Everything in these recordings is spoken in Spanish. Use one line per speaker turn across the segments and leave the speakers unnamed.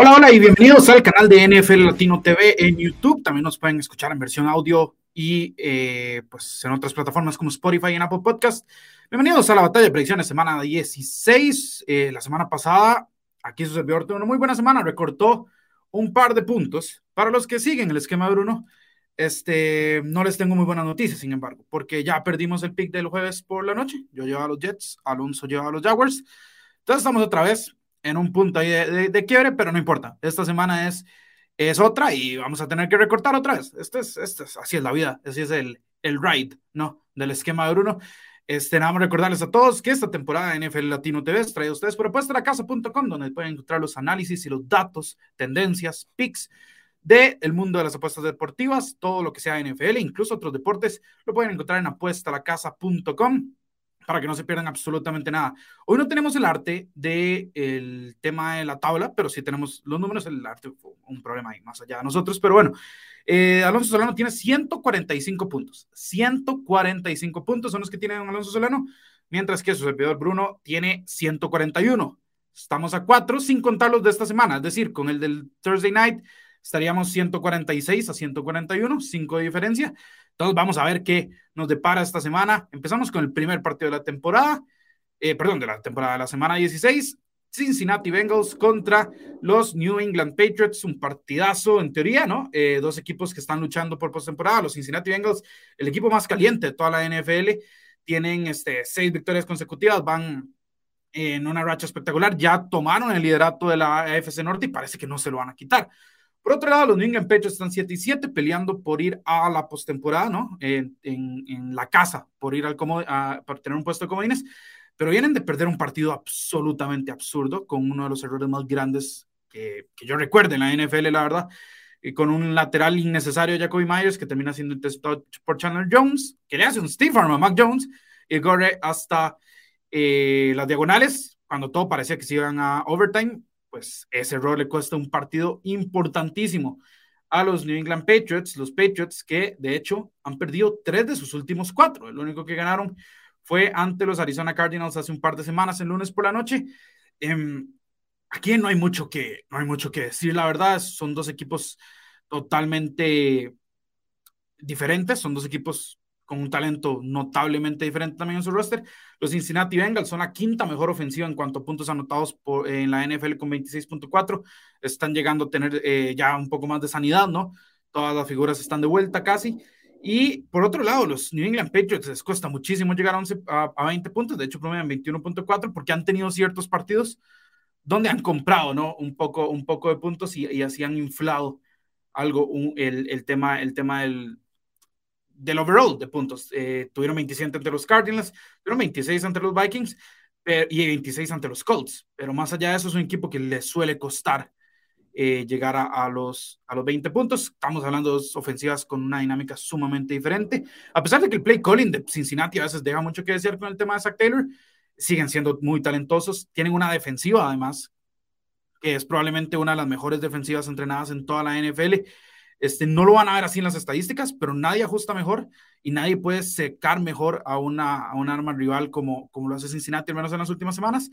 Hola, hola y bienvenidos al canal de NFL Latino TV en YouTube. También nos pueden escuchar en versión audio y eh, pues en otras plataformas como Spotify y en Apple Podcast. Bienvenidos a la batalla de predicciones semana 16. Eh, la semana pasada, aquí su servidor tuvo una muy buena semana, recortó un par de puntos. Para los que siguen el esquema de Bruno, este, no les tengo muy buenas noticias, sin embargo, porque ya perdimos el pick del jueves por la noche. Yo llevo a los Jets, Alonso lleva a los Jaguars. Entonces estamos otra vez en un punto ahí de, quiebre, pero no importa. Esta semana es, es otra y vamos a tener que recortar otra vez. Este es, este es, así es la vida, así es el, el ride, ¿no? Del esquema de Bruno. Este, nada recordarles a todos que esta temporada de NFL Latino TV es traída a ustedes por apuestalacasa.com, donde pueden encontrar los análisis y los datos, tendencias, picks del el mundo de las apuestas deportivas, todo lo que sea NFL, incluso otros deportes, lo pueden encontrar en apuestalacasa.com para que no se pierdan absolutamente nada. Hoy no tenemos el arte del tema de la tabla, pero sí tenemos los números, el arte un problema ahí más allá de nosotros, pero bueno, eh, Alonso Solano tiene 145 puntos, 145 puntos son los que tiene Alonso Solano, mientras que su servidor Bruno tiene 141. Estamos a cuatro sin contar los de esta semana, es decir, con el del Thursday Night estaríamos 146 a 141, 5 de diferencia. Entonces vamos a ver qué nos depara esta semana. Empezamos con el primer partido de la temporada, eh, perdón, de la temporada de la semana 16. Cincinnati Bengals contra los New England Patriots, un partidazo en teoría, ¿no? Eh, dos equipos que están luchando por postemporada. Los Cincinnati Bengals, el equipo más caliente de toda la NFL, tienen este, seis victorias consecutivas, van en una racha espectacular, ya tomaron el liderato de la AFC Norte y parece que no se lo van a quitar. Por otro lado, los New England Patriots están 7 y 7 peleando por ir a la postemporada, ¿no? En, en, la casa, por ir al como, por tener un puesto de comodines, pero vienen de perder un partido absolutamente absurdo con uno de los errores más grandes que, que yo recuerdo en la NFL, la verdad, y con un lateral innecesario Jacoby Myers que termina siendo interceptado por Chandler Jones, que le hace un Steve Arm a Mac Jones y corre hasta eh, las diagonales cuando todo parecía que se iban a overtime pues ese error le cuesta un partido importantísimo a los New England Patriots, los Patriots que de hecho han perdido tres de sus últimos cuatro. El único que ganaron fue ante los Arizona Cardinals hace un par de semanas, el lunes por la noche. Eh, aquí no hay mucho que, no hay mucho que decir, la verdad, son dos equipos totalmente diferentes, son dos equipos con un talento notablemente diferente también en su roster. Los Cincinnati Bengals son la quinta mejor ofensiva en cuanto a puntos anotados por, en la NFL con 26.4. Están llegando a tener eh, ya un poco más de sanidad, ¿no? Todas las figuras están de vuelta casi. Y por otro lado, los New England Patriots les cuesta muchísimo llegar a, 11, a, 20 puntos, de hecho promedian 21.4 porque han tenido ciertos partidos donde han comprado, ¿no? Un poco, un poco de puntos y, y así han inflado algo el, el, tema, el tema del, del overall de puntos. Eh, tuvieron 27 ante los Cardinals, tuvieron 26 ante los Vikings y 26 ante los Colts. Pero más allá de eso, es un equipo que les suele costar eh, llegar a, los, a los 20 puntos. Estamos hablando de dos ofensivas con una dinámica sumamente diferente. A pesar de que el play calling de Cincinnati a veces deja mucho que decir con el tema de Zach Taylor, siguen siendo muy talentosos. Tienen una defensiva, además, que es probablemente una de las mejores defensivas entrenadas en toda la NFL este, no lo van a ver así en las estadísticas, pero nadie ajusta mejor y nadie puede secar mejor a una, a un arma rival como, como lo hace Cincinnati, al menos en las últimas semanas.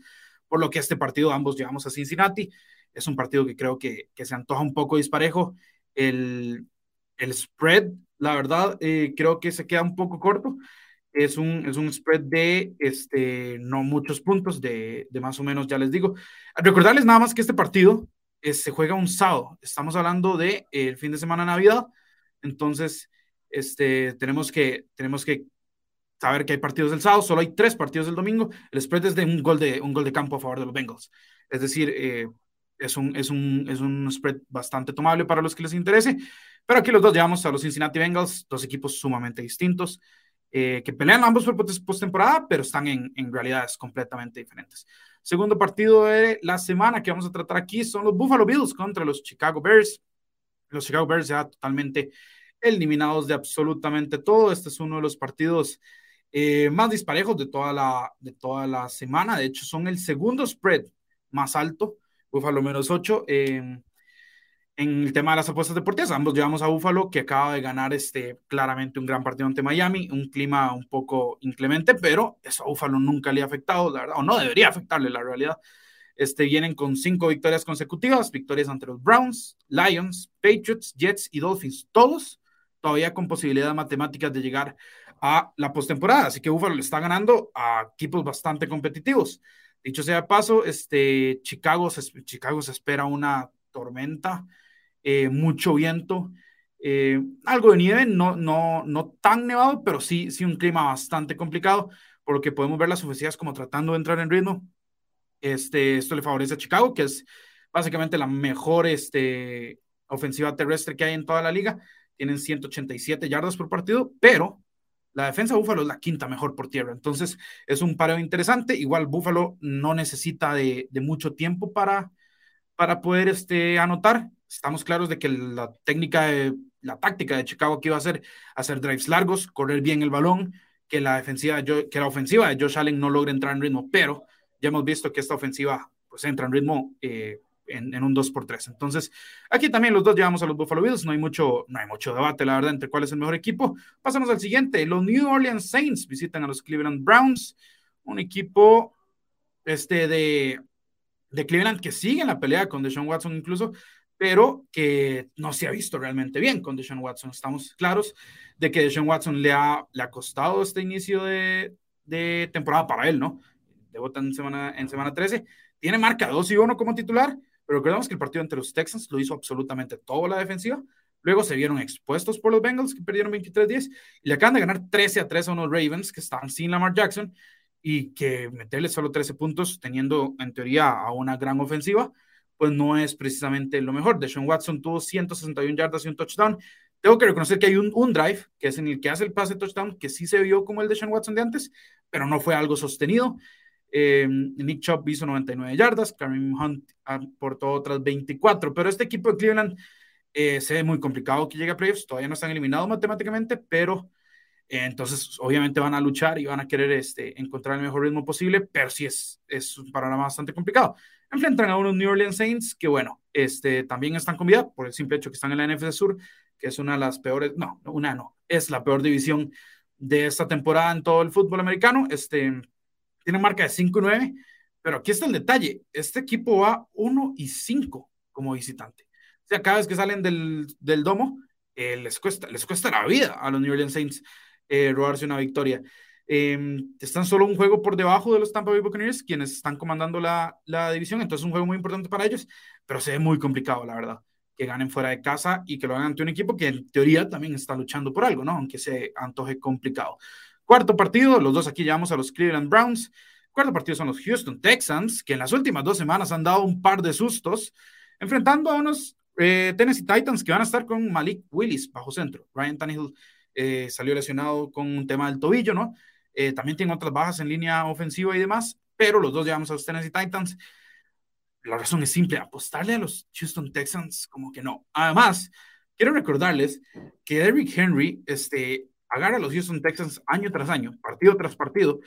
Por lo que este partido ambos llevamos a Cincinnati. Es un partido que creo que, que se antoja un poco disparejo. El, el spread, la verdad, eh, creo que se queda un poco corto. Es un, es un spread de este, no muchos puntos, de, de más o menos, ya les digo. Recordarles nada más que este partido se juega un sábado. Estamos hablando de eh, el fin de semana Navidad. Entonces, este, tenemos, que, tenemos que saber que hay partidos del sábado. Solo hay tres partidos del domingo. El spread es de un gol de, un gol de campo a favor de los Bengals. Es decir, eh, es, un, es, un, es un spread bastante tomable para los que les interese. Pero aquí los dos llevamos a los Cincinnati Bengals, dos equipos sumamente distintos. Eh, que pelean ambos por postemporada, pero están en, en realidades completamente diferentes. Segundo partido de la semana que vamos a tratar aquí son los Buffalo Bills contra los Chicago Bears. Los Chicago Bears ya totalmente eliminados de absolutamente todo. Este es uno de los partidos eh, más disparejos de toda, la, de toda la semana. De hecho, son el segundo spread más alto. Buffalo menos 8 en el tema de las apuestas deportivas, ambos llevamos a Búfalo, que acaba de ganar este, claramente un gran partido ante Miami, un clima un poco inclemente, pero eso a Búfalo nunca le ha afectado, la verdad, o no debería afectarle la realidad. este, vienen con cinco victorias consecutivas, victorias ante los Browns, Lions, Patriots, Jets y Dolphins, todos todavía con posibilidades matemáticas de llegar a la postemporada. Así que Buffalo le está ganando a equipos bastante competitivos. Dicho sea paso, este, Chicago, se, Chicago se espera una tormenta, eh, mucho viento, eh, algo de nieve, no, no, no tan nevado, pero sí, sí un clima bastante complicado, por lo que podemos ver las ofensivas como tratando de entrar en ritmo. Este, esto le favorece a Chicago, que es básicamente la mejor este, ofensiva terrestre que hay en toda la liga. Tienen 187 yardas por partido, pero la defensa de Búfalo es la quinta mejor por tierra. Entonces, es un pareo interesante. Igual Búfalo no necesita de, mucho tiempo para, para poder este, anotar. Estamos claros de que la técnica, de, la táctica de Chicago aquí iba a ser hacer drives largos, correr bien el balón, que la, defensiva, que la ofensiva de Josh Allen no logre entrar en ritmo, pero ya hemos visto que esta ofensiva pues entra en ritmo eh, en, un 2 por 3 Entonces, aquí también los dos llevamos a los Buffalo Bills, no hay mucho, no hay mucho debate, la verdad, entre cuál es el mejor equipo. Pasamos al siguiente, los New Orleans Saints visitan a los Cleveland Browns, un equipo este de, de Cleveland que sigue en la pelea con Deshaun Watson incluso, pero que no se ha visto realmente bien con Deshaun Watson. Estamos claros de que Deshaun Watson le ha, le ha costado este inicio de, de temporada para él, ¿no? Debota en semana, en semana 13. Tiene marca 2 y 1 como titular, pero recordemos que el partido entre los Texans lo hizo absolutamente toda la defensiva. Luego se vieron expuestos por los Bengals, que perdieron 23-10, y le acaban de ganar 13 a 3 a unos Ravens, que están sin Lamar Jackson, y que meterle solo 13 puntos, teniendo en teoría a una gran ofensiva, pues no es precisamente lo mejor. Deshaun Watson tuvo 161 yardas y un touchdown. Tengo que reconocer que hay un, drive, que es en el que hace el pase touchdown, que sí se vio como el de Deshaun Watson de antes, pero no fue algo sostenido. Eh, Nick Chubb hizo 99 yardas, Kareem Hunt aportó otras 24, pero este equipo de Cleveland eh, se ve muy complicado que llegue a playoffs, todavía no están eliminados matemáticamente, pero eh, entonces obviamente van a luchar y van a querer este, encontrar el mejor ritmo posible, pero sí es, es un panorama bastante complicado. Enfrentan a unos New Orleans Saints que, bueno, este, también están con vida por el simple hecho que están en la NFC Sur, que es una de las peores, no, una no, es la peor división de esta temporada en todo el fútbol americano. Este, tiene marca de 5 y 9, pero aquí está el detalle, este equipo va 1 y 5 como visitante. O sea, cada vez que salen del, del domo, eh, les, cuesta, les cuesta la vida a los New Orleans Saints eh, robarse una victoria. Em, están solo un juego por debajo de los Tampa Bay Buccaneers, quienes están comandando la, la división, entonces es un juego muy importante para ellos, pero se ve muy complicado, la verdad, que ganen fuera de casa y que lo hagan ante un equipo que en teoría también está luchando por algo, ¿no? Aunque se antoje complicado. Cuarto partido, los dos aquí llevamos a los Cleveland Browns. Cuarto partido son los Houston Texans, que en las últimas dos semanas han dado un par de sustos, enfrentando a unos eh, Tennessee Titans que van a estar con Malik Willis bajo centro. Ryan Tannehill eh, salió lesionado con un tema del tobillo, ¿no? Eh, también tiene otras bajas en línea ofensiva y demás, pero los dos llevamos a los Tennessee Titans. La razón es simple, apostarle a los Houston Texans como que no. Además, quiero recordarles que Derrick Henry este, agarra a los Houston Texans año tras año, partido tras partido,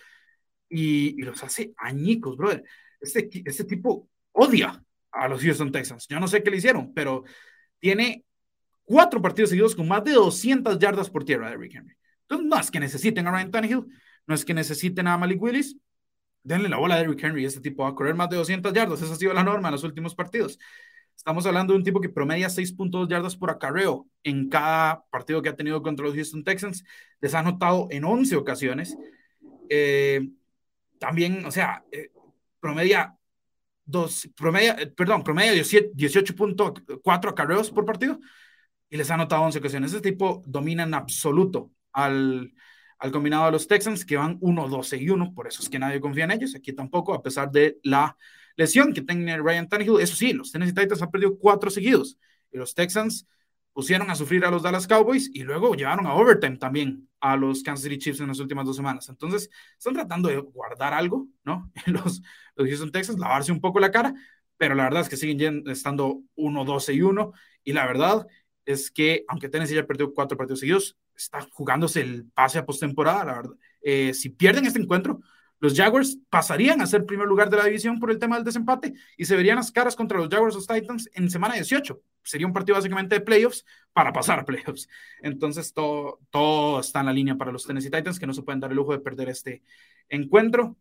y, los hace añicos, brother. Este, este tipo odia a los Houston Texans. Yo no sé qué le hicieron, pero tiene cuatro partidos seguidos con más de 200 yardas por tierra de Rick Henry. Entonces, no es que necesiten a Ryan Tannehill, no es que necesiten a Malik Willis, denle la bola a Derrick Henry. Este tipo va a correr más de 200 yardas. Esa ha sido la norma en los últimos partidos. Estamos hablando de un tipo que promedia 6.2 yardas por acarreo en cada partido que ha tenido contra los Houston Texans. Les ha anotado en 11 ocasiones. Eh, también, o sea, eh, promedia dos, promedia, eh, perdón, promedia 18.4 acarreos por partido y les ha anotado 11 ocasiones. Ese tipo domina en absoluto al, al combinado de los Texans que van 1, 12 y 1, por eso es que nadie confía en ellos, aquí tampoco, a pesar de la lesión que tiene Ryan Tannehill. Eso sí, los Tennessee Titans han perdido cuatro seguidos y los Texans pusieron a sufrir a los Dallas Cowboys y luego llevaron a overtime también a los Kansas City Chiefs en las últimas dos semanas. Entonces, están tratando de guardar algo, ¿no? Los, los Houston Texans, lavarse un poco la cara, pero la verdad es que siguen estando 1-12 y 1 y la verdad es que, aunque Tennessee ya perdió cuatro partidos seguidos, está jugándose el pase a postemporada, la verdad. Eh, si pierden este encuentro, los Jaguars pasarían a ser primer lugar de la división por el tema del desempate y se verían las caras contra los Jaguars o Titans en semana 18. Sería un partido básicamente de playoffs para pasar a playoffs. Entonces, todo, todo está en la línea para los Tennessee Titans que no se pueden dar el lujo de perder este encuentro.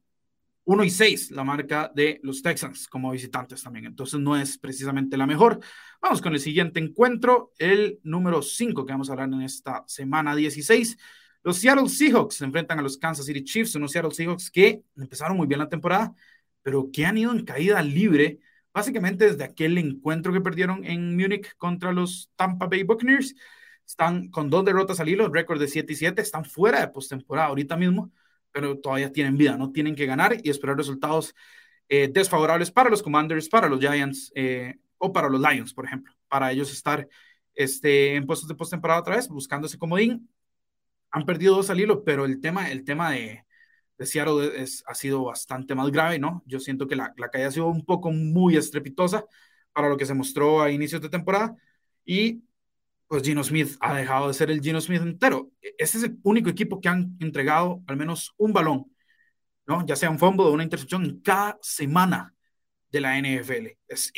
1 y 6 la marca de los Texans como visitantes también. Entonces no es precisamente la mejor. Vamos con el siguiente encuentro, el número 5 que vamos a hablar en esta semana 16. Los Seattle Seahawks se enfrentan a los Kansas City Chiefs, unos Seattle Seahawks que empezaron muy bien la temporada, pero que han ido en caída libre, básicamente desde aquel encuentro que perdieron en Múnich contra los Tampa Bay Buccaneers. Están con dos derrotas al hilo, récord de 7 y 7, están fuera de postemporada ahorita mismo pero todavía tienen vida, ¿no? Tienen que ganar y esperar resultados eh, desfavorables para los Commanders, para los Giants eh, o para los Lions, por ejemplo, para ellos estar este, en puestos de postemporada otra vez, buscando ese comodín. Han perdido dos al hilo, pero el tema, el tema de, de Seattle es, ha sido bastante más grave, ¿no? Yo siento que la, la caída ha sido un poco muy estrepitosa para lo que se mostró a inicios de temporada y pues Gino Smith ha dejado de ser el Gino Smith entero. Este es el único equipo que han entregado al menos un balón, ¿no? Ya sea un fumble o una intercepción en cada semana de la NFL. Es,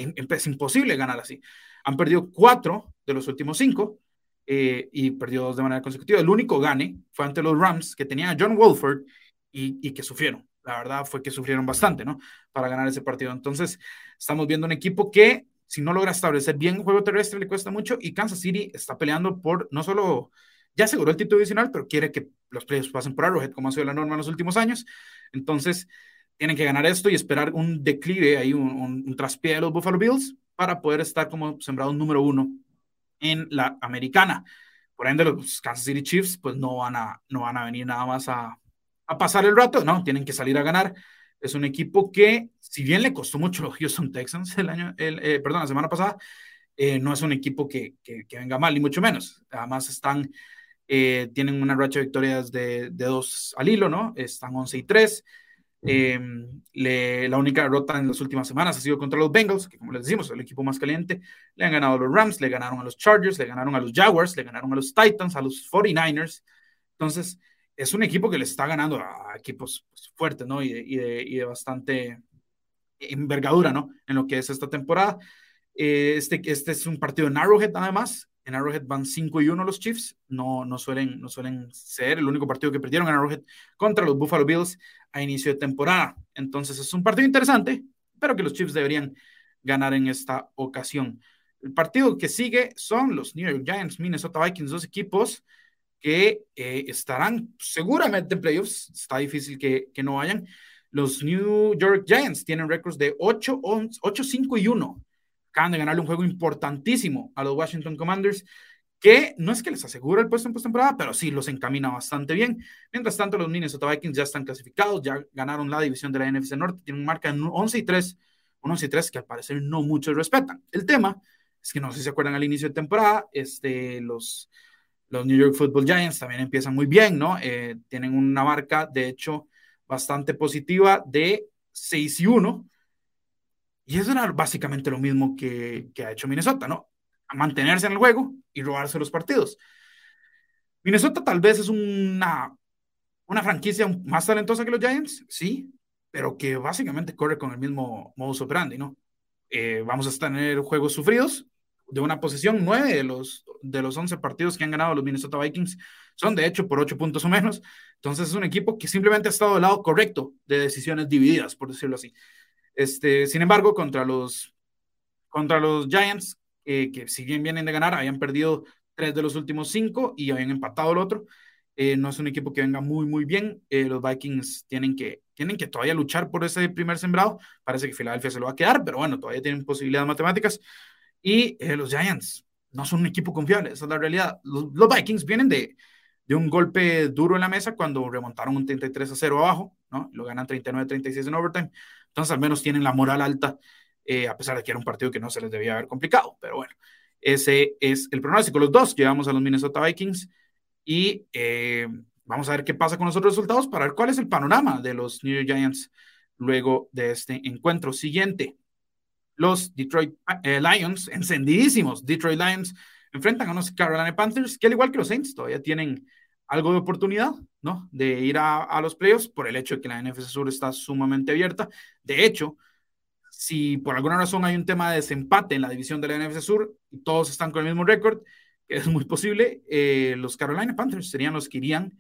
imposible ganar así. Han perdido cuatro de los últimos cinco eh, y perdió dos de manera consecutiva. El único gane fue ante los Rams, que tenía a John Wolford y, y que sufrieron. La verdad fue que sufrieron bastante, ¿no? Para ganar ese partido. Entonces, estamos viendo un equipo que si no logra establecer bien el juego terrestre, le cuesta mucho. Y Kansas City está peleando por no solo, ya aseguró el título divisional, pero quiere que los playoffs pasen por Arrowhead, como ha sido la norma en los últimos años. Entonces, tienen que ganar esto y esperar un declive, ahí un, un, traspié de los Buffalo Bills para poder estar como sembrado número uno en la americana. Por ende, los Kansas City Chiefs pues no van a, no van a venir nada más a, a pasar el rato, no, tienen que salir a ganar. Es un equipo que, si bien le costó mucho los Houston Texans el año, el, eh, perdón, la semana pasada, eh, no es un equipo que, que, venga mal, ni mucho menos. Además, están, eh, tienen una racha de victorias de, de, dos al hilo, ¿no? Están 11 y 3. Em, le, la única derrota en las últimas semanas ha sido contra los Bengals, que como les decimos, es el equipo más caliente. Le han ganado a los Rams, le ganaron a los Chargers, le ganaron a los Jaguars, le ganaron a los Titans, a los 49ers. Entonces, es un equipo que le está ganando a equipos pues, fuertes, ¿no? Y de, bastante envergadura, ¿no? En lo que es esta temporada. Eh, este, este es un partido en Arrowhead, además. En Arrowhead van 5 y 1 los Chiefs. No, no, suelen, no suelen ser el único partido que perdieron en Arrowhead contra los Buffalo Bills a inicio de temporada. Entonces es un partido interesante, pero que los Chiefs deberían ganar en esta ocasión. El partido que sigue son los New York Giants, Minnesota Vikings, dos equipos que eh, estarán seguramente en playoffs. Está difícil que, que, no vayan. Los New York Giants tienen récords de 8, 8, 5 y 1. Acaban de ganarle un juego importantísimo a los Washington Commanders, que no es que les asegura el puesto en postemporada, pero sí los encamina bastante bien. Mientras tanto, los Minnesota Vikings ya están clasificados, ya ganaron la división de la NFC Norte, tienen un marca en 11 y 3, 11 y 3 que al parecer no muchos respetan. El tema es que no sé si se acuerdan al inicio de temporada, este, los los New York Football Giants también empiezan muy bien, ¿no? Eh, tienen una marca, de hecho, bastante positiva de 6 y 1. Y eso era básicamente lo mismo que, ha hecho Minnesota, ¿no? A mantenerse en el juego y robarse los partidos. Minnesota tal vez es una, una franquicia más talentosa que los Giants, sí, pero que básicamente corre con el mismo modus operandi, ¿no? Eh, vamos a tener juegos sufridos, de una posición. Nueve de los, de los 11 partidos que han ganado los Minnesota Vikings son de hecho por ocho puntos o menos. Entonces es un equipo que simplemente ha estado del lado correcto de decisiones divididas, por decirlo así. Este, sin embargo, contra los, contra los Giants, eh, que si bien vienen de ganar, habían perdido tres de los últimos cinco y habían empatado el otro. Eh, no es un equipo que venga muy, muy bien. Eh, los Vikings tienen que, tienen que todavía luchar por ese primer sembrado. Parece que Filadelfia se lo va a quedar, pero bueno, todavía tienen posibilidades matemáticas. Y eh, los Giants no son un equipo confiable, esa es la realidad. Los, los, Vikings vienen de, de un golpe duro en la mesa cuando remontaron un 33 a 0 abajo, ¿no? Lo ganan 39-36 en overtime. Entonces, al menos tienen la moral alta, eh, a pesar de que era un partido que no se les debía haber complicado. Pero bueno, ese es el pronóstico. Los dos llevamos a los Minnesota Vikings y eh, vamos a ver qué pasa con los otros resultados para ver cuál es el panorama de los New York Giants luego de este encuentro siguiente los Detroit eh, Lions, encendidísimos Detroit Lions, enfrentan a unos Carolina Panthers, que al igual que los Saints, todavía tienen algo de oportunidad, ¿no? De ir a, los playoffs por el hecho de que la NFC Sur está sumamente abierta. De hecho, si por alguna razón hay un tema de desempate en la división de la NFC Sur y todos están con el mismo récord, es muy posible, eh, los Carolina Panthers serían los que irían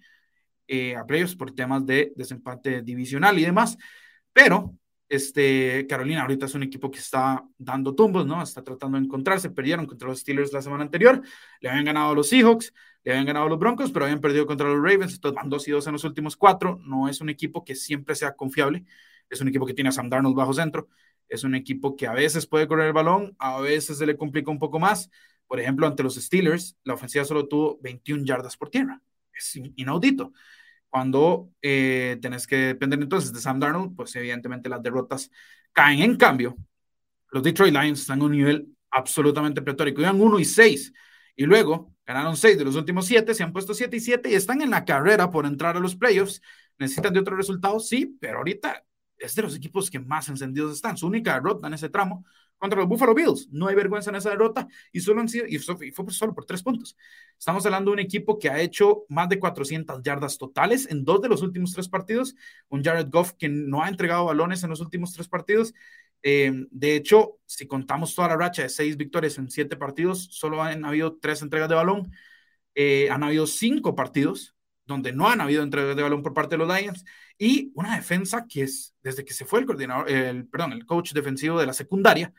eh, a playoffs por temas de desempate divisional y demás. Pero este, Carolina ahorita es un equipo que está dando tumbos, ¿no? Está tratando de encontrarse. Perdieron contra los Steelers la semana anterior, le habían ganado a los Seahawks, le habían ganado a los Broncos, pero habían perdido contra los Ravens. Entonces van dos y dos en los últimos cuatro. No es un equipo que siempre sea confiable. Es un equipo que tiene a Sam Darnold bajo centro. Es un equipo que a veces puede correr el balón, a veces se le complica un poco más. Por ejemplo, ante los Steelers, la ofensiva solo tuvo 21 yardas por tierra. Es inaudito. Cuando eh, tenés que depender entonces de Sam Darnold, pues evidentemente las derrotas caen. En cambio, los Detroit Lions están en un nivel absolutamente pletórico. Iban 1 y 6 y luego ganaron 6 de los últimos 7, se han puesto 7 y 7 y están en la carrera por entrar a los playoffs. ¿Necesitan de otro resultado? Sí, pero ahorita es de los equipos que más encendidos están. Su única derrota en ese tramo contra los Buffalo Bills. No hay vergüenza en esa derrota y solo han sido, y fue solo por tres puntos. Estamos hablando de un equipo que ha hecho más de 400 yardas totales en dos de los últimos tres partidos. Un Jared Goff que no ha entregado balones en los últimos tres partidos. Eh, de hecho, si contamos toda la racha de seis victorias en siete partidos, solo han habido tres entregas de balón. Eh, han habido cinco partidos donde no han habido entregas de balón por parte de los Lions y una defensa que es, desde que se fue el coordinador, el, perdón, el coach defensivo de la secundaria,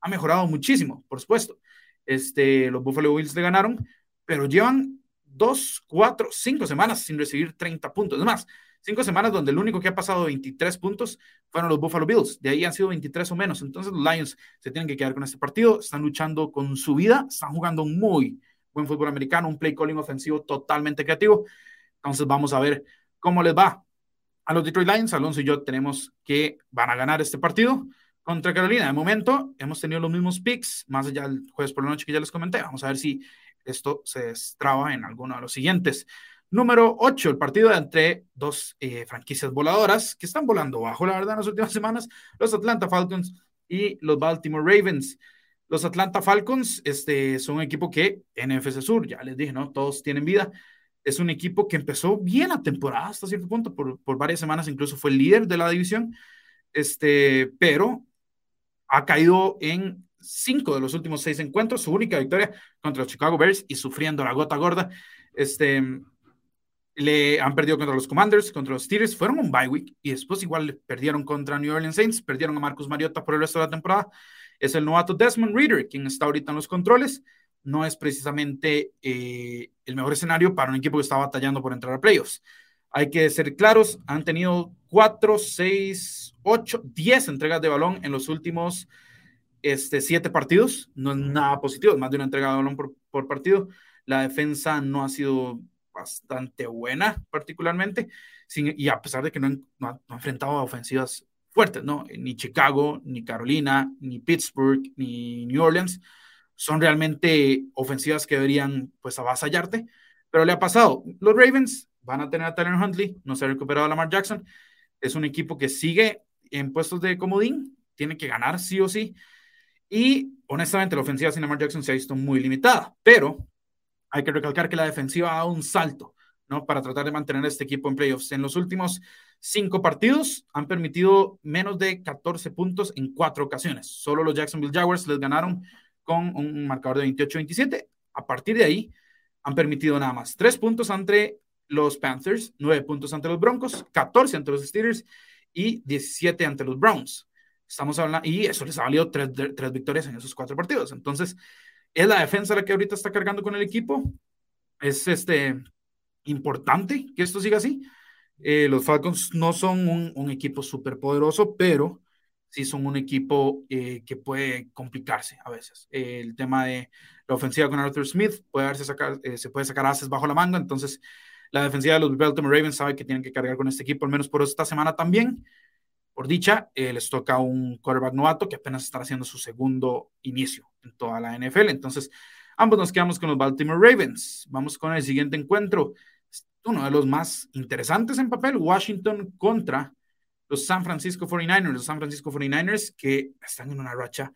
ha mejorado muchísimo, por supuesto. Este, los Buffalo Bills le ganaron, pero llevan dos, cuatro, cinco semanas sin recibir 30 puntos. Es más, cinco semanas donde el único que ha pasado 23 puntos fueron los Buffalo Bills. De ahí han sido 23 o menos. Entonces los Lions se tienen que quedar con este partido. Están luchando con su vida. Están jugando muy buen fútbol americano, un play calling ofensivo totalmente creativo. Entonces vamos a ver cómo les va a los Detroit Lions. Alonso y yo tenemos que van a ganar este partido contra Carolina. De momento hemos tenido los mismos picks, más allá del jueves por la noche que ya les comenté. Vamos a ver si esto se destraba en alguno de los siguientes. Número 8, el partido entre dos eh, franquicias voladoras que están volando bajo, la verdad, en las últimas semanas, los Atlanta Falcons y los Baltimore Ravens. Los Atlanta Falcons este, son un equipo que NFC Sur, ya les dije, ¿no? Todos tienen vida. Es un equipo que empezó bien la temporada hasta cierto punto, por, por varias semanas incluso fue el líder de la división, este, pero ha caído en cinco de los últimos seis encuentros, su única victoria contra los Chicago Bears y sufriendo la gota gorda. Este, le han perdido contra los Commanders, contra los Steelers, fueron un bye week y después igual perdieron contra New Orleans Saints, perdieron a Marcus Mariota por el resto de la temporada. Es el novato Desmond Reader quien está ahorita en los controles. No es precisamente eh, el mejor escenario para un equipo que está batallando por entrar a playoffs. Hay que ser claros, han tenido cuatro, seis, ocho, diez entregas de balón en los últimos este, siete partidos. No es nada positivo, es más de una entrega de balón por, partido. La defensa no ha sido bastante buena, particularmente, y a pesar de que no, han, enfrentado a ofensivas fuertes, ¿no? Ni Chicago, ni Carolina, ni Pittsburgh, ni New Orleans son realmente ofensivas que deberían, pues, avasallarte, pero le ha pasado. Los Ravens van a tener a Tyler Huntley, no se ha recuperado a Lamar Jackson. Es un equipo que sigue en puestos de comodín, tiene que ganar sí o sí. Y honestamente, la ofensiva sin Lamar Jackson se ha visto muy limitada, pero hay que recalcar que la defensiva ha dado un salto, ¿no? Para tratar de mantener a este equipo en playoffs. En los últimos cinco partidos han permitido menos de 14 puntos en cuatro ocasiones. Solo los Jacksonville Jaguars les ganaron con un marcador de 28-27. A partir de ahí, han permitido nada más tres puntos entre los Panthers, 9 puntos ante los Broncos, 14 ante los Steelers y 17 ante los Browns. Estamos hablando, y eso les ha valido tres, tres victorias en esos cuatro partidos. Entonces, es la defensa la que ahorita está cargando con el equipo. Es este, importante que esto siga así. Eh, los Falcons no son un, un equipo súper poderoso, pero sí son un equipo eh, que puede complicarse a veces. el tema de la ofensiva con Arthur Smith puede darse sacar, eh, se puede sacar haces bajo la manga, entonces la defensiva de los Baltimore Ravens sabe que tienen que cargar con este equipo, al menos por esta semana también. Por dicha, eh, les toca un quarterback novato que apenas está haciendo su segundo inicio en toda la NFL. Entonces, ambos nos quedamos con los Baltimore Ravens. Vamos con el siguiente encuentro. Uno de los más interesantes en papel, Washington contra los San Francisco 49ers. Los San Francisco 49ers que están en una racha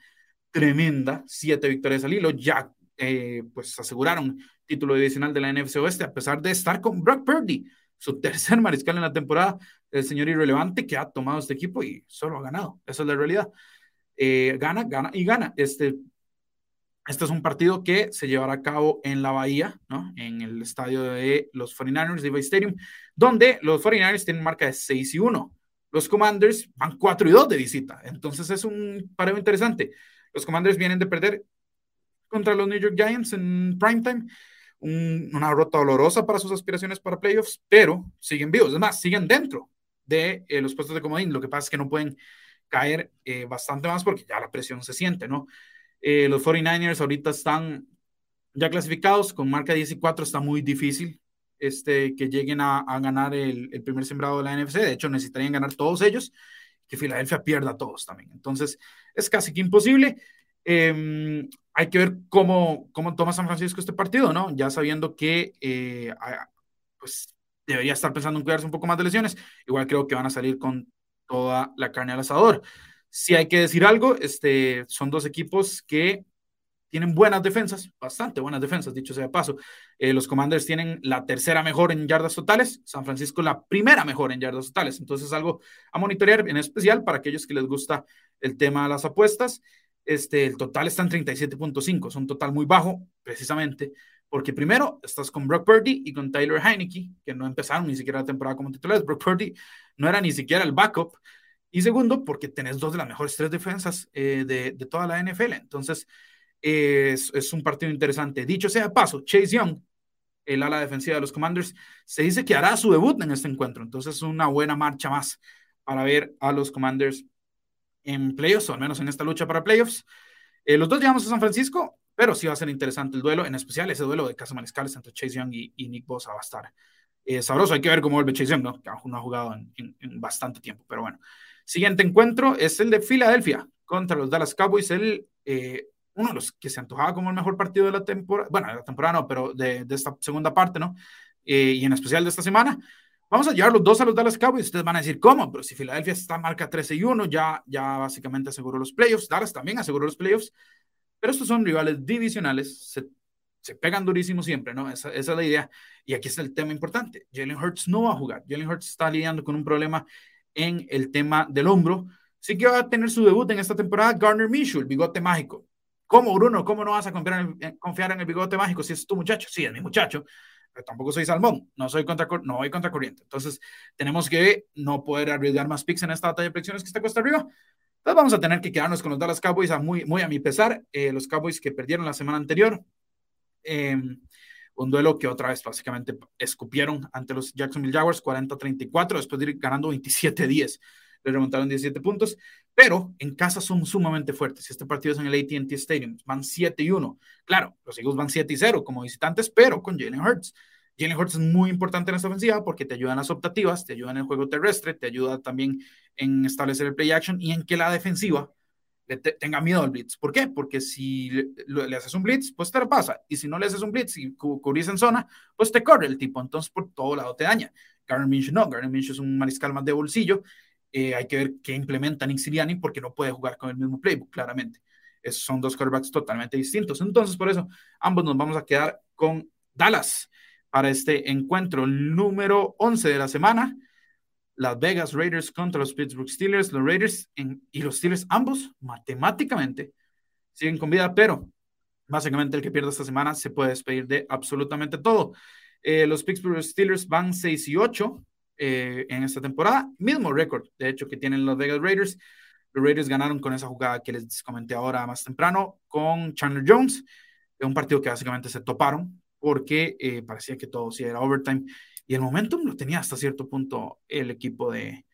tremenda, siete victorias al hilo, ya eh, pues aseguraron título divisional de la NFC Oeste, a pesar de estar con Brock Purdy, su tercer mariscal en la temporada, el señor irrelevante que ha tomado este equipo y solo ha ganado. Esa es la realidad. Eh, gana, gana y gana. Este, este es un partido que se llevará a cabo en la Bahía, ¿no? en el estadio de los 49ers, Levi Stadium, donde los 49ers tienen marca de 6 y 1. Los Commanders van 4 y 2 de visita. Entonces es un pareo interesante. Los Commanders vienen de perder contra los New York Giants en primetime. Un, una rota dolorosa para sus aspiraciones para playoffs, pero siguen vivos. Es más, siguen dentro de eh, los puestos de comodín. Lo que pasa es que no pueden caer eh, bastante más porque ya la presión se siente, ¿no? Eh, los 49ers ahorita están ya clasificados con marca 10 y 4, está muy difícil este, que lleguen a, a ganar el, el, primer sembrado de la NFC. De hecho, necesitarían ganar todos ellos, que Filadelfia pierda a todos también. Entonces, es casi que imposible. Eh, hay que ver cómo, cómo toma San Francisco este partido, ¿no? Ya sabiendo que eh, pues debería estar pensando en cuidarse un poco más de lesiones. Igual creo que van a salir con toda la carne al asador. Si hay que decir algo, este, son dos equipos que tienen buenas defensas, bastante buenas defensas, dicho sea de paso. Eh, los Commanders tienen la tercera mejor en yardas totales, San Francisco la primera mejor en yardas totales. Entonces, algo a monitorear en especial para aquellos que les gusta el tema de las apuestas. Este, el total está en 37.5, es un total muy bajo, precisamente, porque primero estás con Brock Purdy y con Tyler Heineke, que no empezaron ni siquiera la temporada como titulares. Brock Purdy no era ni siquiera el backup. Y segundo, porque tenés dos de las mejores tres defensas eh, de, de toda la NFL. Entonces, es, un partido interesante. Dicho sea paso, Chase Young, el ala defensiva de los Commanders, se dice que hará su debut en este encuentro. Entonces, una buena marcha más para ver a los Commanders en playoffs, o al menos en esta lucha para playoffs. Eh, los dos llegamos a San Francisco, pero sí va a ser interesante el duelo, en especial ese duelo de Casa Mariscales entre Chase Young y, Nick Bosa va a estar eh, sabroso. Hay que ver cómo vuelve Chase Young, ¿no? que aún no ha jugado en, bastante tiempo, pero bueno. Siguiente encuentro es el de Filadelfia contra los Dallas Cowboys, el eh, uno de los que se antojaba como el mejor partido de la temporada, bueno, de la temporada no, pero de, de esta segunda parte, ¿no? Eh, y en especial de esta semana. Vamos a llevar los dos a los Dallas Cowboys. Ustedes van a decir, ¿cómo? Pero si Filadelfia está marca 13 y 1, ya, ya básicamente aseguró los playoffs. Dallas también aseguró los playoffs. Pero estos son rivales divisionales. Se, se pegan durísimo siempre, ¿no? Esa, esa, es la idea. Y aquí está el tema importante. Jalen Hurts no va a jugar. Jalen Hurts está lidiando con un problema en el tema del hombro. Sí que va a tener su debut en esta temporada Garner Minshew, el bigote mágico. ¿Cómo, Bruno? ¿Cómo no vas a confiar en, el, bigote mágico si es tu muchacho? Sí, es mi muchacho, pero tampoco soy salmón, no soy contra, no voy contra corriente. Entonces, tenemos que no poder arriesgar más picks en esta batalla de predicciones que está cuesta arriba. Entonces, vamos a tener que quedarnos con los Dallas Cowboys a muy, muy a mi pesar. Eh, los Cowboys que perdieron la semana anterior. Eh, un duelo que otra vez básicamente escupieron ante los Jacksonville Jaguars 40-34 después de ir ganando 27-10 le remontaron 17 puntos, pero en casa son sumamente fuertes. Este partido es en el ATT Stadium, van 7 y 1. Claro, los Eagles van 7 y 0 como visitantes, pero con Jalen Hurts. Jalen Hurts es muy importante en esta ofensiva porque te ayuda en las optativas, te ayuda en el juego terrestre, te ayuda también en establecer el play action y en que la defensiva le te, tenga miedo al blitz. ¿Por qué? Porque si le, le, haces un blitz, pues te lo pasa. Y si no le haces un blitz y cu cubrís en zona, pues te corre el tipo. Entonces, por todo lado te daña. Garner Minshew no. Garner Minshew es un mariscal más de bolsillo eh, hay que ver qué implementa Nick porque no puede jugar con el mismo playbook, claramente. Esos son dos quarterbacks totalmente distintos. Entonces, por eso, ambos nos vamos a quedar con Dallas para este encuentro número 11 de la semana. Las Vegas Raiders contra los Pittsburgh Steelers. Los Raiders en, y los Steelers, ambos matemáticamente, siguen con vida, pero básicamente el que pierda esta semana se puede despedir de absolutamente todo. Eh, los Pittsburgh Steelers van 6 y 8 eh, en esta temporada. Mismo récord, de hecho, que tienen los Vegas Raiders. Los Raiders ganaron con esa jugada que les comenté ahora más temprano con Chandler Jones, un partido que básicamente se toparon porque eh, parecía que todo sí era overtime y el momentum lo tenía hasta cierto punto el equipo de,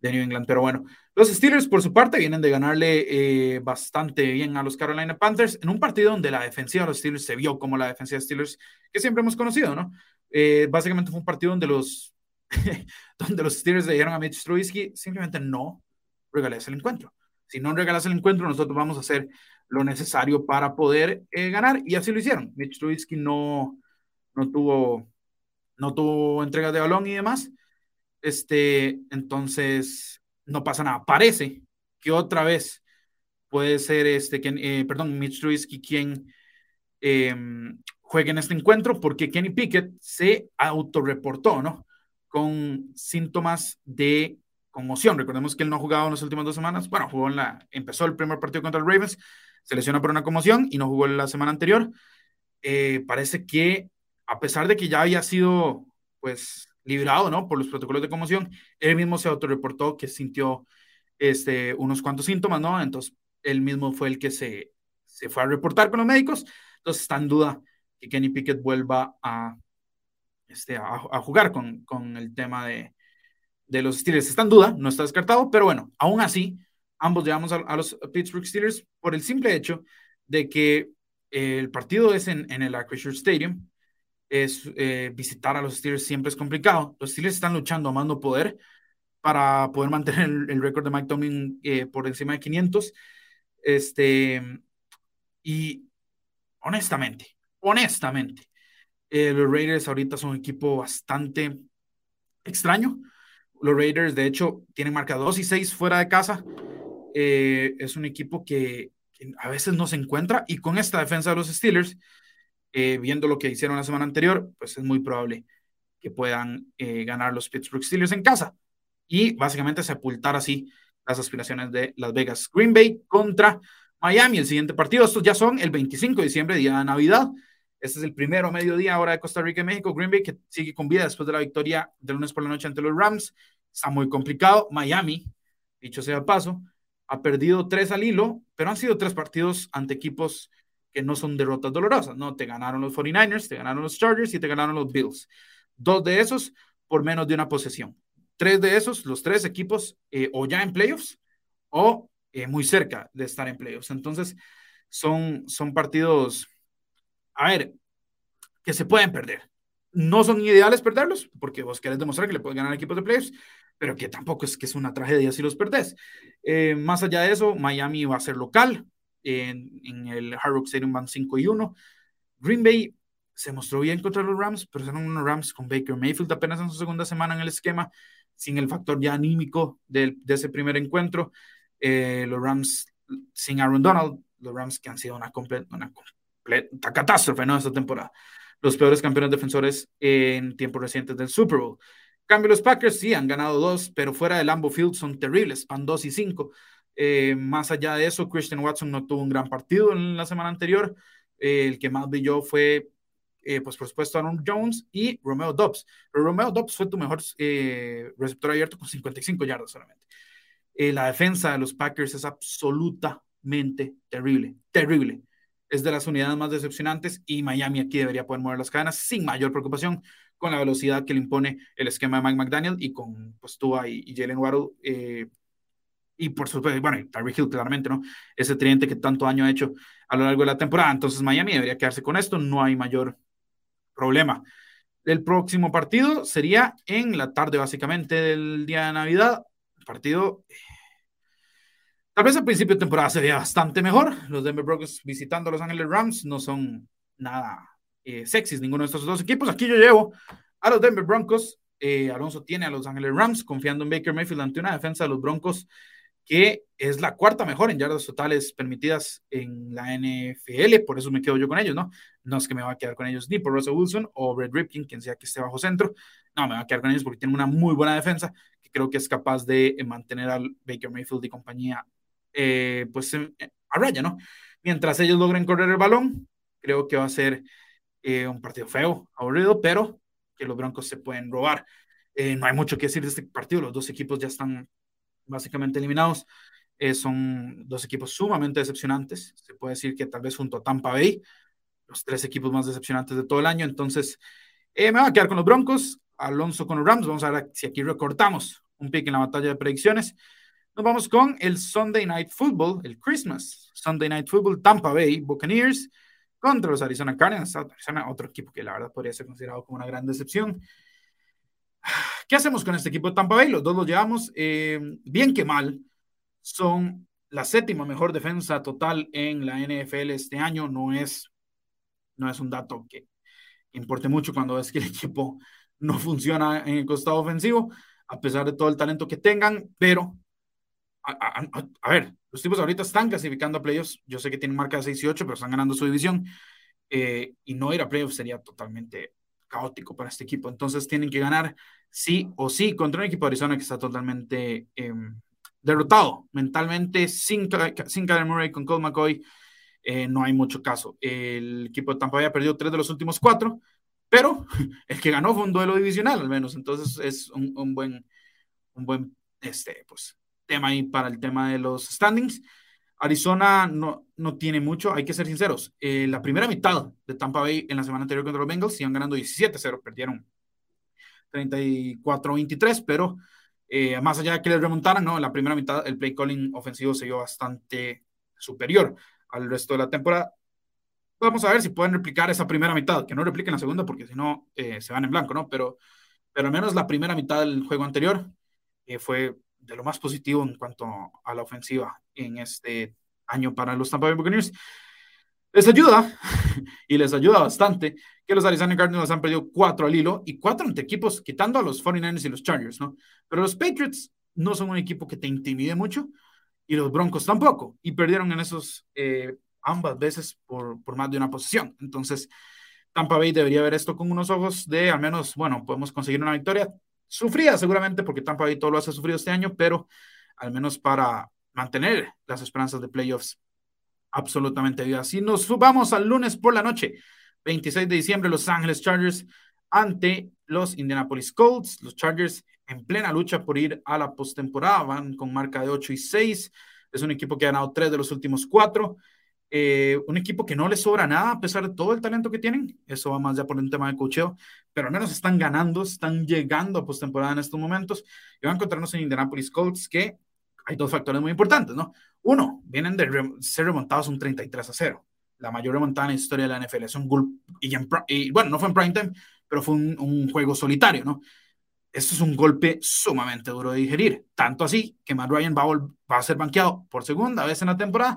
New England. Pero bueno, los Steelers por su parte vienen de ganarle eh, bastante bien a los Carolina Panthers en un partido donde la defensiva de los Steelers se vio como la defensiva de Steelers que siempre hemos conocido, ¿no? Básicamente fue un partido donde los donde los Steelers le dijeron a Mitch Trubisky, simplemente no regales el encuentro. Si no regalas el encuentro, nosotros vamos a hacer lo necesario para poder eh, ganar, y así lo hicieron. Mitch Trubisky no, no, tuvo, no tuvo entregas de balón y demás. Este, entonces, no pasa nada. Parece que otra vez puede ser este, que, eh, perdón, Mitch Trubisky quien eh, juegue en este encuentro, porque Kenny Pickett se autorreportó, ¿no? Con síntomas de conmoción. Recordemos que él no ha jugado en las últimas dos semanas. Bueno, jugó en la, empezó el primer partido contra el Ravens, se lesionó por una conmoción y no jugó la semana anterior. Eh, parece que a pesar de que ya había sido, pues, librado, ¿no? Por los protocolos de conmoción. Él mismo se autorreportó que sintió este, unos cuantos síntomas, ¿no? Entonces, él mismo fue el que se, se fue a reportar con los médicos. Entonces, está en duda que Kenny Pickett vuelva a, este, a, jugar con, con, el tema de, de, los Steelers. Está en duda, no está descartado, pero bueno, aún así, ambos llevamos a, los Pittsburgh Steelers por el simple hecho de que el partido es en, en el Acrisure Stadium, es eh, visitar a los Steelers siempre es complicado. Los Steelers están luchando a mando poder para poder mantener el, récord de Mike Tomlin eh, por encima de 500. Este, y honestamente, honestamente, eh, los Raiders ahorita son un equipo bastante extraño. Los Raiders, de hecho, tienen marca 2 y 6 fuera de casa. es un equipo que, que, a veces no se encuentra y con esta defensa de los Steelers eh, viendo lo que hicieron la semana anterior, pues es muy probable que puedan eh, ganar los Pittsburgh Steelers en casa y básicamente sepultar así las aspiraciones de Las Vegas. Green Bay contra Miami, el siguiente partido. Estos ya son el 25 de diciembre, día de Navidad. Este es el primero mediodía, hora de Costa Rica y México. Green Bay que sigue con vida después de la victoria del lunes por la noche ante los Rams. Está muy complicado. Miami, dicho sea el paso, ha perdido tres al hilo, pero han sido tres partidos ante equipos que no son derrotas dolorosas, ¿no? Te ganaron los 49ers, te ganaron los Chargers y te ganaron los Bills. Dos de esos por menos de una posesión. Tres de esos, los tres equipos, eh, o ya en playoffs o eh, muy cerca de estar en playoffs. Entonces, son, son partidos, a ver, que se pueden perder. No son ideales perderlos, porque vos querés demostrar que le puedes ganar equipos de playoffs, pero que tampoco es que es una tragedia si los perdés. Eh, más allá de eso, Miami va a ser local, en, el Hard Rock Stadium van 5 y 1. Green Bay se mostró bien contra los Rams, pero son unos Rams con Baker Mayfield apenas en su segunda semana en el esquema, sin el factor ya anímico de, ese primer encuentro. Eh, los Rams sin Aaron Donald, los Rams que han sido una, completa, una completa catástrofe ¿no? esta temporada. Los peores campeones defensores en tiempos recientes del Super Bowl. Cambio, los Packers sí han ganado dos, pero fuera del Lambo Field son terribles, van 2 y 5. Eh, más allá de eso, Christian Watson no tuvo un gran partido en la semana anterior. Eh, el que más brilló fue, eh, pues por supuesto, Aaron Jones y Romeo Dobbs. Pero Romeo Dobbs fue tu mejor receptor abierto con 55 yardas solamente. la defensa de los Packers es absolutamente terrible, terrible. Es de las unidades más decepcionantes y Miami aquí debería poder mover las cadenas sin mayor preocupación con la velocidad que le impone el esquema de Mike McDaniel y con pues, Tua y, y Jalen Waddle y por supuesto, bueno, Tyreek Hill claramente, ¿no? Ese tridente que tanto daño ha hecho a lo largo de la temporada. Entonces Miami debería quedarse con esto, no hay mayor problema. El próximo partido sería en la tarde, básicamente, del día de Navidad. Partido, tal vez al principio de temporada sería bastante mejor. Los Denver Broncos visitando a Los Ángeles Rams no son nada eh, sexys ninguno de estos dos equipos. Aquí yo llevo a los Denver Broncos. Eh, Alonso tiene a Los Ángeles Rams confiando en Baker Mayfield ante una defensa de los Broncos que es la cuarta mejor en yardas totales permitidas en la NFL, por eso me quedo yo con ellos, ¿no? No es que me va a quedar con ellos ni por Russell Wilson o Red Ripkin, quien sea que esté bajo centro, no, me va a quedar con ellos porque tienen una muy buena defensa que creo que es capaz de mantener al Baker Mayfield y compañía eh, pues a raya, ¿no? Mientras ellos logren correr el balón, creo que va a ser eh, un partido feo, aburrido, pero que los Broncos se pueden robar. Eh, no hay mucho que decir de este partido, los dos equipos ya están básicamente eliminados. Eh, son dos equipos sumamente decepcionantes. Se puede decir que tal vez junto a Tampa Bay, los tres equipos más decepcionantes de todo el año. Entonces, eh, me voy a quedar con los Broncos, Alonso con los Rams. Vamos a ver si aquí recortamos un pick en la batalla de predicciones. Nos vamos con el Sunday Night Football, el Christmas Sunday Night Football, Tampa Bay Buccaneers contra los Arizona Cardinals. Arizona, otro equipo que la verdad podría ser considerado como una gran decepción. ¿Qué hacemos con este equipo de Tampa Bay? Los dos los llevamos eh, bien que mal. Son la séptima mejor defensa total en la NFL este año. No es, no es un dato que importe mucho cuando ves que el equipo no funciona en el costado ofensivo, a pesar de todo el talento que tengan, pero a, ver, los tipos ahorita están clasificando a playoffs. Yo sé que tienen marca de 6 y 8, pero están ganando su división. Eh, y no ir a playoffs sería totalmente caótico para este equipo. Entonces tienen que ganar sí o sí contra un equipo de Arizona que está totalmente em, derrotado mentalmente, sin, sin Kyler Murray, con Cole McCoy. Eh, no hay mucho caso. El equipo de Tampa Bay perdido tres de los últimos cuatro. pero el que ganó fue un duelo divisional al menos, entonces es un, buen, un buen este, pues, tema ahí para el tema de los standings. Arizona no, no tiene mucho, hay que ser sinceros. Eh, la primera mitad de Tampa Bay en la semana anterior contra los Bengals iban ganando 17-0, perdieron 34-23, pero eh, más allá de que les remontaran, ¿no? En la primera mitad el play calling ofensivo se vio bastante superior al resto de la temporada. Vamos a ver si pueden replicar esa primera mitad, que no repliquen la segunda porque si no eh, se van en blanco, ¿no? Pero, pero al menos la primera mitad del juego anterior fue de lo más positivo en cuanto a la ofensiva en este año para los Tampa Bay Buccaneers. Les ayuda, y les ayuda bastante, que los Arizona Cardinals han perdido cuatro al hilo y cuatro entre equipos, quitando a los 49ers y los Chargers, ¿no? Pero los Patriots no son un equipo que te intimide mucho y los Broncos tampoco, y perdieron en esos eh, ambas veces por, por más de una posición. Entonces, Tampa Bay debería ver esto con unos ojos de al menos, bueno, podemos conseguir una victoria. Sufrida seguramente porque Tampa Bay todo lo hace sufrido este año, pero al menos para mantener las esperanzas de playoffs absolutamente vivas. Si nos subamos al lunes por la noche, 26 de diciembre, Los Ángeles Chargers ante los Indianapolis Colts. Los Chargers en plena lucha por ir a la postemporada, van con marca de 8 y 6. Es un equipo que ha ganado 3 de los últimos 4. Eh, un equipo que no le sobra nada a pesar de todo el talento que tienen. Eso va más ya por un tema de cocheo, pero al menos están ganando, están llegando a postemporada en estos momentos. Y van a encontrarnos en Indianapolis Colts que hay dos factores muy importantes, ¿no? Uno, vienen de ser remontados un 33 a 0. La mayor remontada en la historia de la NFL. Es un gol, y, bueno, no fue en prime time, pero fue un, juego solitario, ¿no? Esto es un golpe sumamente duro de digerir. Tanto así que Matt Ryan va a, va a ser banqueado por segunda vez en la temporada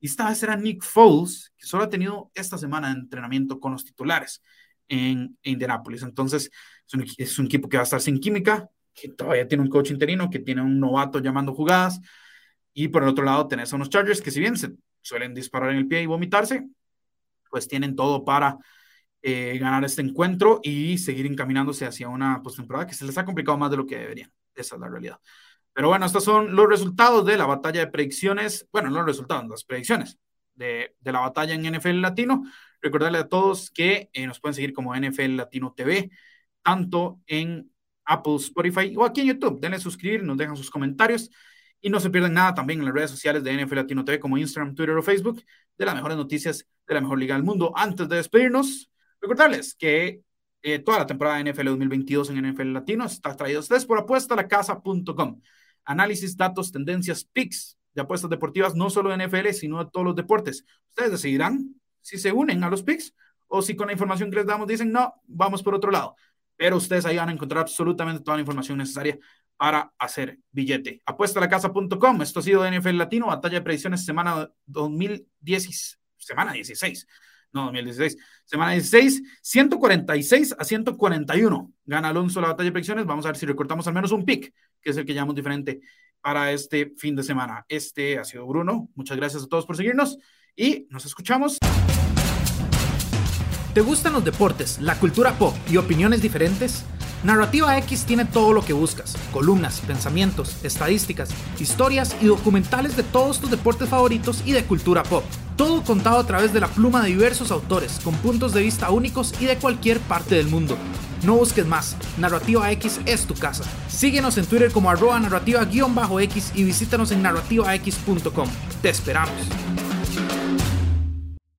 y esta vez era Nick Foles, que solo ha tenido esta semana de entrenamiento con los titulares en, Indianapolis. Entonces, es un, equipo que va a estar sin química, que todavía tiene un coach interino, que tiene un novato llamando jugadas. Y por el otro lado, tenés a unos Chargers que, si bien se suelen disparar en el pie y vomitarse, pues tienen todo para eh, ganar este encuentro y seguir encaminándose hacia una postemporada que se les ha complicado más de lo que deberían. Esa es la realidad. Pero bueno, estos son los resultados de la batalla de predicciones. Bueno, no los resultados, las predicciones de, de la batalla en NFL Latino. Recordarle a todos que eh, nos pueden seguir como NFL Latino TV, tanto en Apple, Spotify o aquí en YouTube. Denle suscribir, nos dejan sus comentarios y no se pierdan nada también en las redes sociales de NFL Latino TV como Instagram, Twitter o Facebook de las mejores noticias de la mejor liga del mundo. Antes de despedirnos, recordarles que eh, toda la temporada de NFL 2022 en NFL Latino está traída a ustedes por apuestalacasa.com análisis, datos, tendencias, picks de apuestas deportivas, no solo de NFL, sino de todos los deportes. Ustedes decidirán si se unen a los picks o si con la información que les damos dicen, no, vamos por otro lado. Pero ustedes ahí van a encontrar absolutamente toda la información necesaria para hacer billete. Apuestalacasa.com, esto ha sido NFL Latino, batalla de predicciones semana 2010, semana 16 no, 2016. Semana 16, 146 a 141. Gana Alonso la batalla de predicciones. Vamos a ver si recortamos al menos un pick, que es el que llamamos diferente para este fin de semana. Este ha sido Bruno. Muchas gracias a todos por seguirnos y nos escuchamos.
¿Te gustan los deportes, la cultura pop y opiniones diferentes? Narrativa X tiene todo lo que buscas, columnas, pensamientos, estadísticas, historias y documentales de todos tus deportes favoritos y de cultura pop. Todo contado a través de la pluma de diversos autores, con puntos de vista únicos y de cualquier parte del mundo. No busques más, Narrativa X es tu casa. Síguenos en Twitter como arroba narrativa-x y visítanos en narrativax.com. Te esperamos.